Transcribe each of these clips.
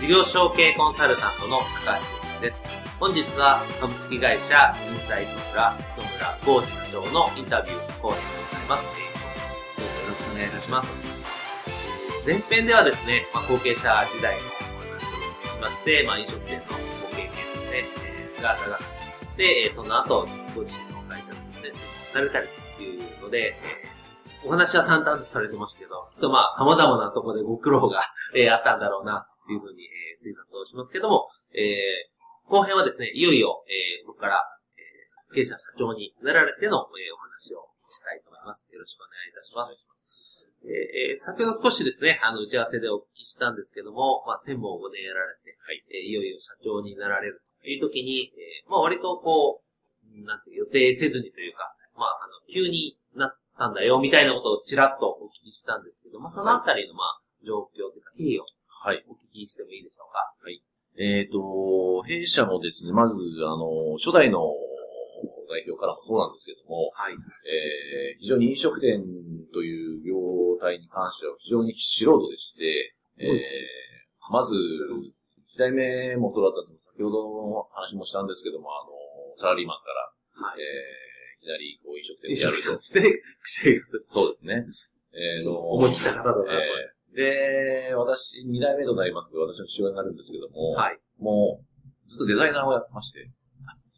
事業承継コンサルタントの高橋です。本日は株式会社人材ソフラ、磯村剛社長のインタビュー講演でございます。どうぞよろしくお願いいたします。前編ではですね、まあ、後継者時代のお話をしまして、まあ、飲食店のご経験ですね、えー、が長かったで、その後、ご自身の会社のですね、されたりというので、えー、お話は淡々とされてましたけど、きっとまあ、様々なところでご苦労が、えー、あったんだろうな、いうふうに、えー、推察をしますけども、えー、後編はですね、いよいよ、えー、そこから、えー、経営者社長になられての、えー、お話をしたいと思います。よろしくお願いいたします。えー、先ほど少しですね、あの、打ち合わせでお聞きしたんですけども、まあ、専門を5年やられて、はい、えー、いよいよ社長になられるという時に、えー、まあ、割とこう、なんて予定せずにというか、まあ、あの、急になったんだよ、みたいなことをちらっとお聞きしたんですけど、まあ、そのあたりの、まあ、状況というか、経緯をはい。お聞きしてもいいでしょうか？はい。えっ、ー、と、弊社のですね、まず、あの、初代の代表からもそうなんですけども、はい。えー、非常に飲食店という業態に関しては非常に素人でして、えー、まず、一代目もそうだったんですけど、先ほどの話もしたんですけども、あの、サラリーマンから、はい、えー、いきなりこう飲食店をやると。そうですね。えー、の思い切った方だなと。えーで、私、二代目となりますけど、私の父親になるんですけども、はい。もう、ずっとデザイナーをやってまして。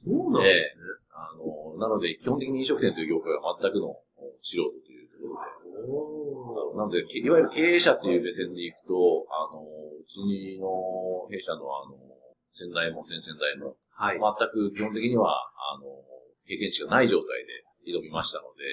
そうなんですね。あの、なので、基本的に飲食店という業界は全くの素人というところで。なので、いわゆる経営者という目線でいくと、あの、うちの弊社のあの、先代も先々代も、はい、全く基本的には、あの、経験値がない状態で、挑みましたので、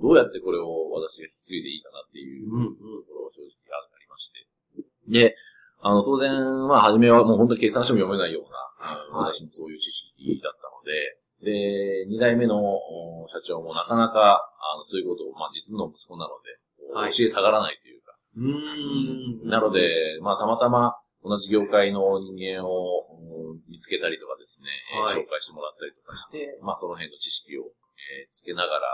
どうやってこれを私が引き継いでいいかなっていうところが正直ありまして。で、あの、当然、まあ、初めはもう本当に計算書も読めないような、私もそういう知識だったので、で、二代目の社長もなかなか、あの、そういうことを、まあ、実の息子なので、教えたがらないというか。うん。なので、まあ、たまたま同じ業界の人間を見つけたりとかですね、はい、紹介してもらったりとかして、まあその辺の知識を、えー、つけながら、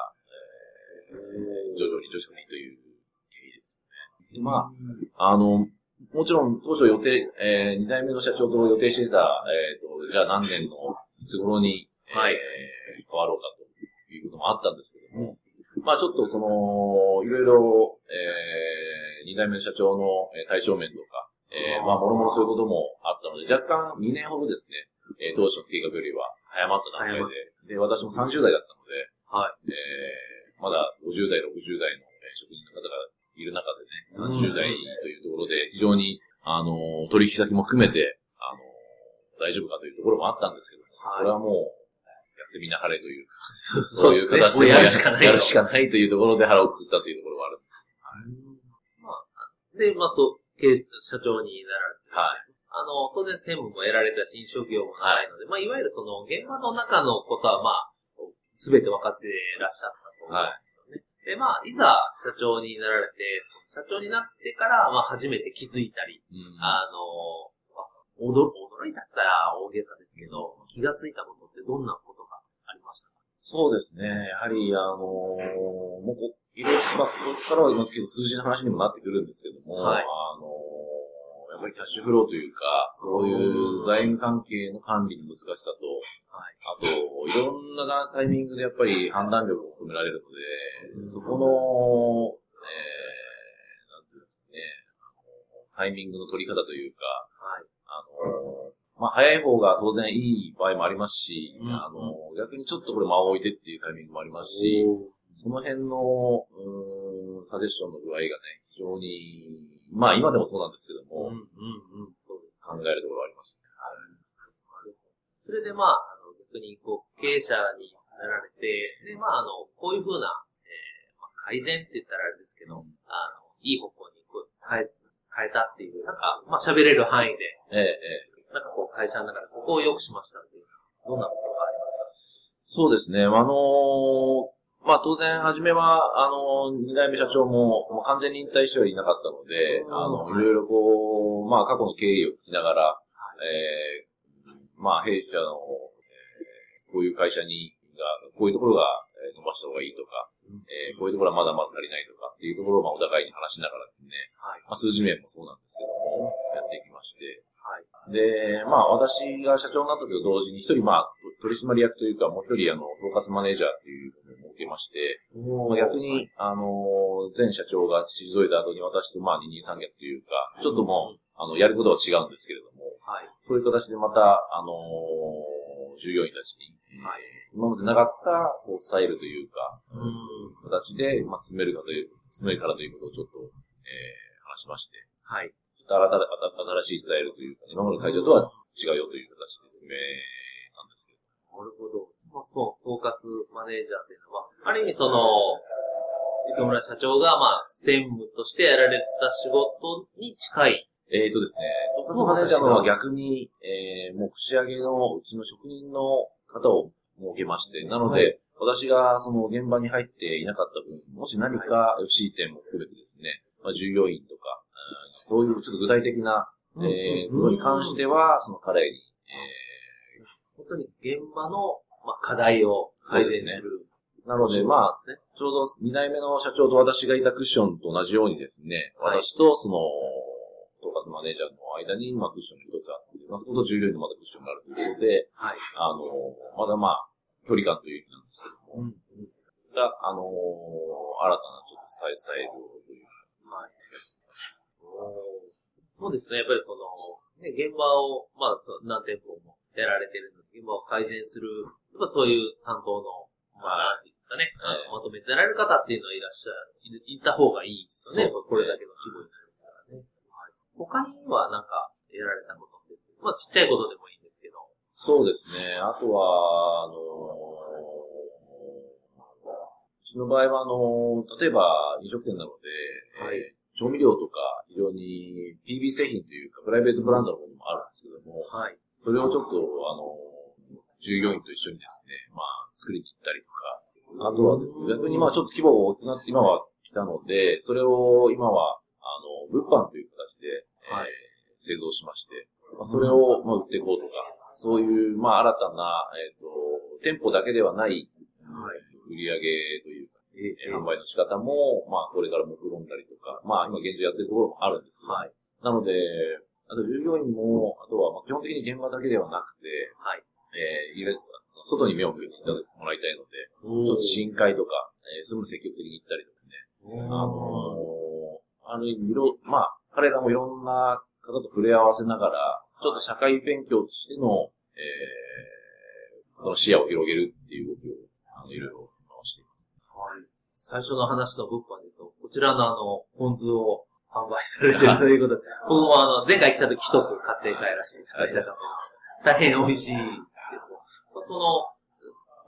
えー、徐々に徐々にという経緯ですよね。でまあ、あの、もちろん当初予定、えー、二代目の社長と予定していた、えっ、ー、と、じゃあ何年のいつ頃に、はい、えー、変わろうかということもあったんですけども、まあちょっとその、いろいろ、えー、二代目の社長の対象面とか、えー、まあ、もろもろそういうこともで、若干2年ほどですね、えー、当初の計画よりは早まった段階で、で、私も30代だったので、はい。えー、まだ50代、60代の、え職人の方がいる中でね、30代というところで、非常に、あの、取引先も含めて、あの、大丈夫かというところもあったんですけども、はい、これはもう、やってみなはれというか、そういう形でやるしかない。やるしかないというところで腹をくくったというところがあるんです。はい。まあ、で、まあ、と、経営社長になられて、はい。あの、当然専務も得られたし、飲食業も長いので、はい、まあ、いわゆるその、現場の中のことは、まあ、すべて分かってらっしゃったと思うんですよね。はい、で、まあ、いざ社長になられて、社長になってから、まあ、初めて気づいたり、うん、あの、驚、驚いたって言ったら大げさですけど、気がついたことってどんなことがありましたか？そうですね。やはり、あのー、もういろいろ、まあ、そこからは結構数字の話にもなってくるんですけども、はい、あの、やっぱりキャッシュフローというか、そういう財務関係の管理の難しさと、はい、あと、いろんなタイミングでやっぱり判断力を求められるので、そこの、えー、なんていうんですかね、タイミングの取り方というか、はい、あの、まあ、早い方が当然いい場合もありますし、うん。あの、逆にちょっとこれ間を置いてっていうタイミングもありますし、その辺の、うーん、サジェスションの具合がね、非常に、まあ今でもそうなんですけども、うん、うん、うん、そうです。考えるところはあります。それでまあ、あの、逆にこう、経営者になられて、で、まあ、あの、こういうふうな、えーまあ、改善って言ったらあれですけど、うんあの、いい方向にこう変え、変えたっていう、なんか、まあ、喋れる範囲で、ええ、ええ。なんかこう、会社の中でここを良くしましたっていう、どんなことがありますそうですね。あのまあ当然、初めは、あの二代目社長も、もう完全に引退してはいなかったので、うんあの、いろいろこう、まあ過去の経緯を聞きながら、えー、まあ弊社の、えーこういう会社に、が、こういうところがえー伸ばした方がいいとか、えーこういうところはまだまだ足りないとかっていうところを、まあお互いに話しながらですね、はい。まあ数字面もそうなんですけども、やっていきまして、はい。で、まあ私が社長になった時と同時に一人まあ取締役というかもう一人あの、統括マネージャーっていうのを設けまして、まあ逆に、あの、前社長が退いた後に私とまあ二人三脚というか、ちょっともう、あの、やることは違うんですけれども、はい。そういう形でまた、あの従業員たちに、はい今までなかったこうスタイルというか、うん。形で、まあ、進めるかという、進めるからということをちょっと、えー、話しまして、はい。ちょっと新しいスタイルというか、今までの会社とは違うよという形で進めたんですけど。なるほど。まあ、そう、統括マネージャーっていうのは、ある意味その、磯村社長が、まあ、専務としてやられた仕事に近い。えーとですね、統括マネージャーは逆に、えー、もう串揚げのうちの職人の方を設けまして、なので、私がその現場に入っていなかった分、もし何か FC 点も含めてですね、まあ、従業員とか、うんそういうちょっと具体的な、えー、ことに関しては、その彼に、え本当に現場の、まあ、課題を改善する。ー、なので、まあ、ちょうど2代目の社長と私がいたクッションと同じようにですね、はい私とその、統括マネージャーの間に、まあ、クッションが一つあって、まあ、そこと従業員のまたクッションがあるということで、はい。あの、まだまあ、距離感という意味なんですけども、うん。が、あの新たなちょっとスタイルというはい。そうですね。やっぱりその、ね、現場を、まあ、何店舗もやられてるので、現場を改善する、やっぱそういう担当の、まあ、なんていうんですかね、あのまとめてられる方っていうのはいらっしゃる、いいた方がいいですよね。これだけの規模になりますからね。はい。他にはなんか、やられたことって、まあ、ちっちゃいことでもいいんですけど。そうですね。あとは、あのうちの場合は、あの例えば飲食店なので、はいえー調味料とか非常に PB 製品というか、プライベートブランドのものもあるんですけども、はい。それをちょっと、あの従業員と一緒にですね、まあ、作りに行ったりとか、あとはですね、逆にまあちょっと規模が大きくなって今は来たので、それを今は、あの、物販という形で、はい。えー製造しまして、まあ、それを、まあ、売っていこうとか、そういう、まあ、新たな、えっ、と、店舗だけではない、売り上げというか、ええ。ー販売の仕方も、まあ、これから目論んだりとか、まあ、今現状やってるところもあるんですけど、はい。なので、あと従業員も、あとは、まあ、基本的に現場だけではなくて、はい。えー、外に目を向けていただもらいたいので、ちょっと試飲会とか、えー、そういうの積極的に行ったりとかね、あのー、ある意味、いろ、まあ、彼らもいろんな方と触れ合わせながら、ちょっと社会勉強としての、えー、この視野を広げるっていう動きを、あの、いろいろ回しています。はい。最初の話の物販で言うと、こちらのあの、ポン酢を販売されてるということで、僕もあの、前回来た時一つ買って帰らせていただいたかと。大変美味しいですけど、その、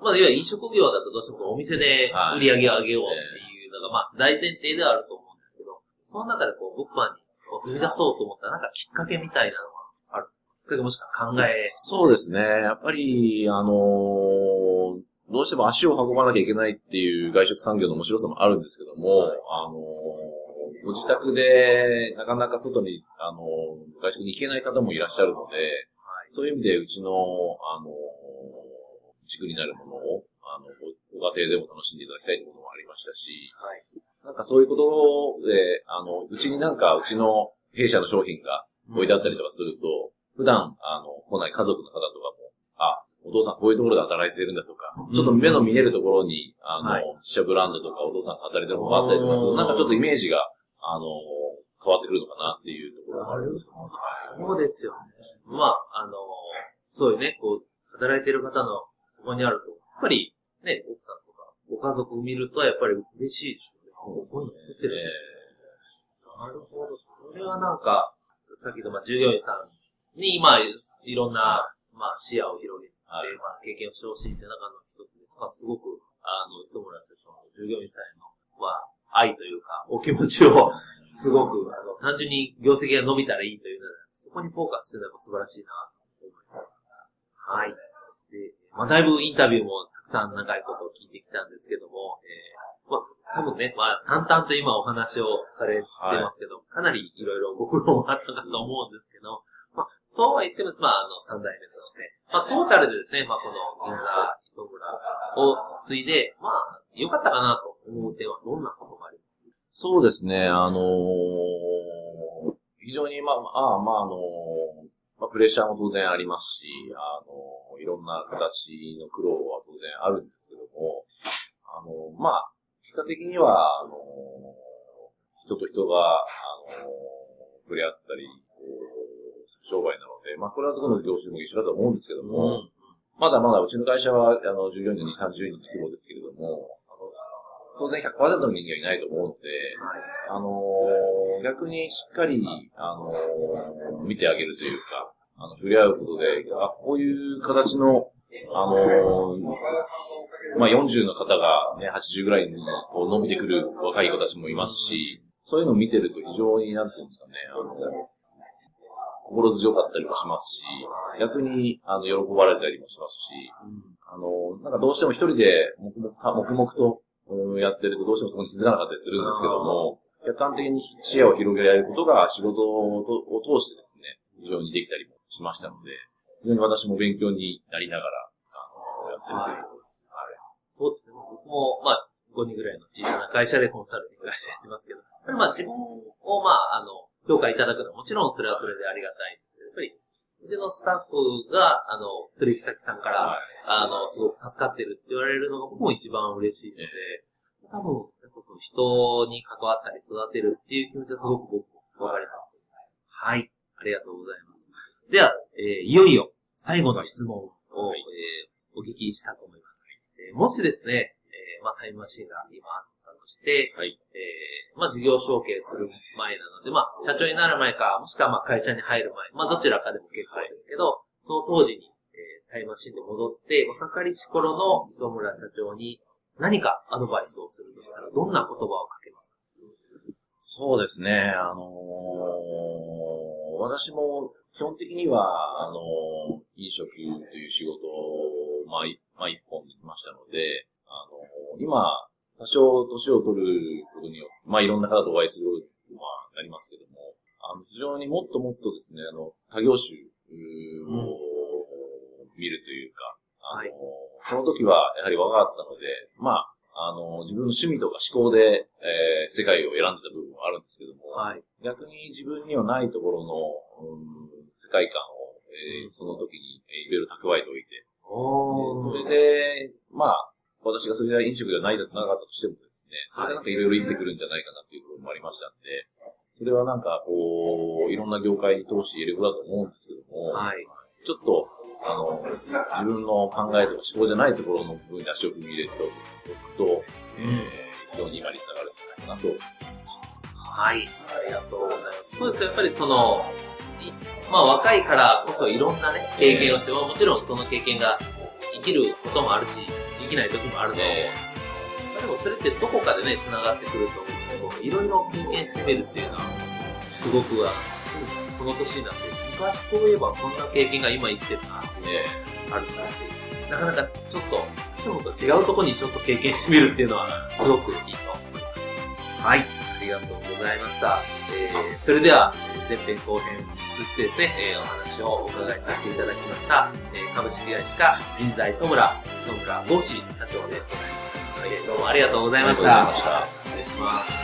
まあ、いわゆる飲食業だとどうしてもお店で売り上げを上げようっていうのが、まあ、大前提ではあると思うんですけど、その中でこう、物販にこう踏み出そうと思ったら、なんかきっかけみたいなのはある？んですかきっかけもしくは考え？そうですね。やっぱり、あのーどうしても足を運ばなきゃいけないっていう外食産業の面白さもあるんですけども、はいあのーご自宅でなかなか外に、あのー外食に行けない方もいらっしゃるので、はい。そういう意味でうちの、あのー軸になるものを、あの、ごご家庭でも楽しんでいただきたいということもありましたし、はい。なんかそういうことで、あの、うちになんかうちの弊社の商品が置いてあったりとかすると、普段、あの、来ない家族の方とかも、あ、お父さんこういうところで働いてるんだとか、ちょっと目の見えるところに、あの、はい。自社ブランドとかお父さんが働いてるものがあったりとかすると、なんかちょっとイメージが、あの、変わってくるのかなっていうところがあるんですけど、そうですよね。まあ、あの、そういうね、こう、働いてる方のそこにあると、やっぱり、ね、奥さんとか、ご家族を見ると、やっぱり嬉しいでしょうね。そう、こういうの作ってる、ね。なるほど。それはなんか、さっきの、まあ、従業員さんに、まあ、いろんな、まあ、視野を広げて、まあ、経験をしてほしいって中の一つで、まあ、すごく、あの、磯村社長の従業員さんへの、まあ、愛というか、お気持ちを、すごく、あの、単純に業績が伸びたらいいというのは、そこにフォーカスしてるのが素晴らしいな、と思います。はい。で、まあ、だいぶインタビューもたくさん長いことを聞いてきたんですけども、えー、まあ、多分ね、まあ、淡々と今お話をされてますけど、はい、かなりいろいろご苦労もあったかと思うんですけど、まあ、そうは言っても、まあ、あの、三代目として、まあ、トータルでですね、まあ、この銀座磯村を継いで、まあ、良かったかなと思う点はどんなそうですね、あのー、非常に、まあ、あまあ、あのー、まあ、プレッシャーも当然ありますし、あのー、いろんな形の苦労は当然あるんですけども、あのまあ、結果的には、あの人と人が、あの触れ合ったり、商売なので、まあ、これはどこの業種も一緒だと思うんですけども、うん。まだまだうちの会社は、あの、従業員の2、30人の規模ですけれども、当然100%の人間はいないと思うので、あのー、逆にしっかり、あのー、見てあげるというか、あの、触れ合うことで、あ、こういう形の、あのー、まあ、40の方がね、80ぐらいにこう伸びてくる若い子たちもいますし、そういうのを見てると非常に、なんていうんですかね、あの、心強かったりもしますし、逆に、あの、喜ばれたりもしますし、あの、なんかどうしても一人で黙々と、やってるとどうしてもそこに気づかなかったりするんですけども、客観的に視野を広げられることが仕事を通してですね、非常にできたりもしましたので、非常に私も勉強になりながら、あの、やってるということです。はい。そうですね。僕も、まあ、5人ぐらいの小さな会社でコンサルティング会社やってますけど、まあ自分を、まあ、あの、評価いただくのはもちろんそれはそれでありがたいんですけど、やっぱり、うちのスタッフが、あの、取引先さんから、あの、すごく助かってる言われるのが僕も一番嬉しいので、多分、その人に関わったり育てるっていう気持ちはすごく僕もわかります。はい。ありがとうございます。では、えー、いよいよ最後の質問を、はい、えー、お聞きしたと思います。えー、もしですね、えー、まあ、タイムマシンが今あったとして、はい、えまあ事業承継する前なので、まあ社長になる前か、もしくはまあ会社に入る前、まあどちらかでも結構ですけど、その当時に、えー、ンで戻って、若かりし頃の磯村社長に何かアドバイスをするとしたら、どんな言葉をかけますか？そうですね、あのー、私も基本的には、あのー、飲食という仕事を、まあ、まあ、一本できましたので、あのー、今、多少年を取ることによって、まあいろんな方とお会いすることになりますけども、あの、非常にもっともっとですね、あの、他業種を見るというか、あの、はい、その時はやはり若かったので、まあ、あの、自分の趣味とか思考で、えー、世界を選んでた部分はあるんですけども、はい、逆に自分にはないところの、うん、世界観を、えー、その時に、えー、いろいろ蓄えておいて、それで、まあ、私がそれが飲食ではないなかったとしてもですね、それがなんかいろいろ生きてくるんじゃないかなっていうところもありましたんで、それはなんかこう、いろんな業界に通して言えることだと思うんですけども、はい、ちょっと、あの、自分の考えとか思考じゃないところの部分に足を踏み入れておくと、うん、えー、非常に今につながるんじゃないかなと。はい、ありがとうございます。そうですやっぱりその、まあ若いからこそいろんなね、経験をして、もちろんその経験が生きることもあるし、できない時もあるので、まあ、でもそれってどこかでね、繋がってくると思う。けど、いろいろ経験してみるっていうのは、すごくは、この年になって、昔そういえばこんな経験が今生きてるなって、ね、あるなってなかなかちょっと、いつもと違うところにちょっと経験してみるっていうのは、すごくいいと思います。はい、ありがとうございました。えー、それでは、前編後編通じてですね、えー、お話をお伺いさせていただきました、えー、株式会社銀座磯村、磯村豪志社長でございました。どうもありがとうございました。ありがとうございました。失礼します。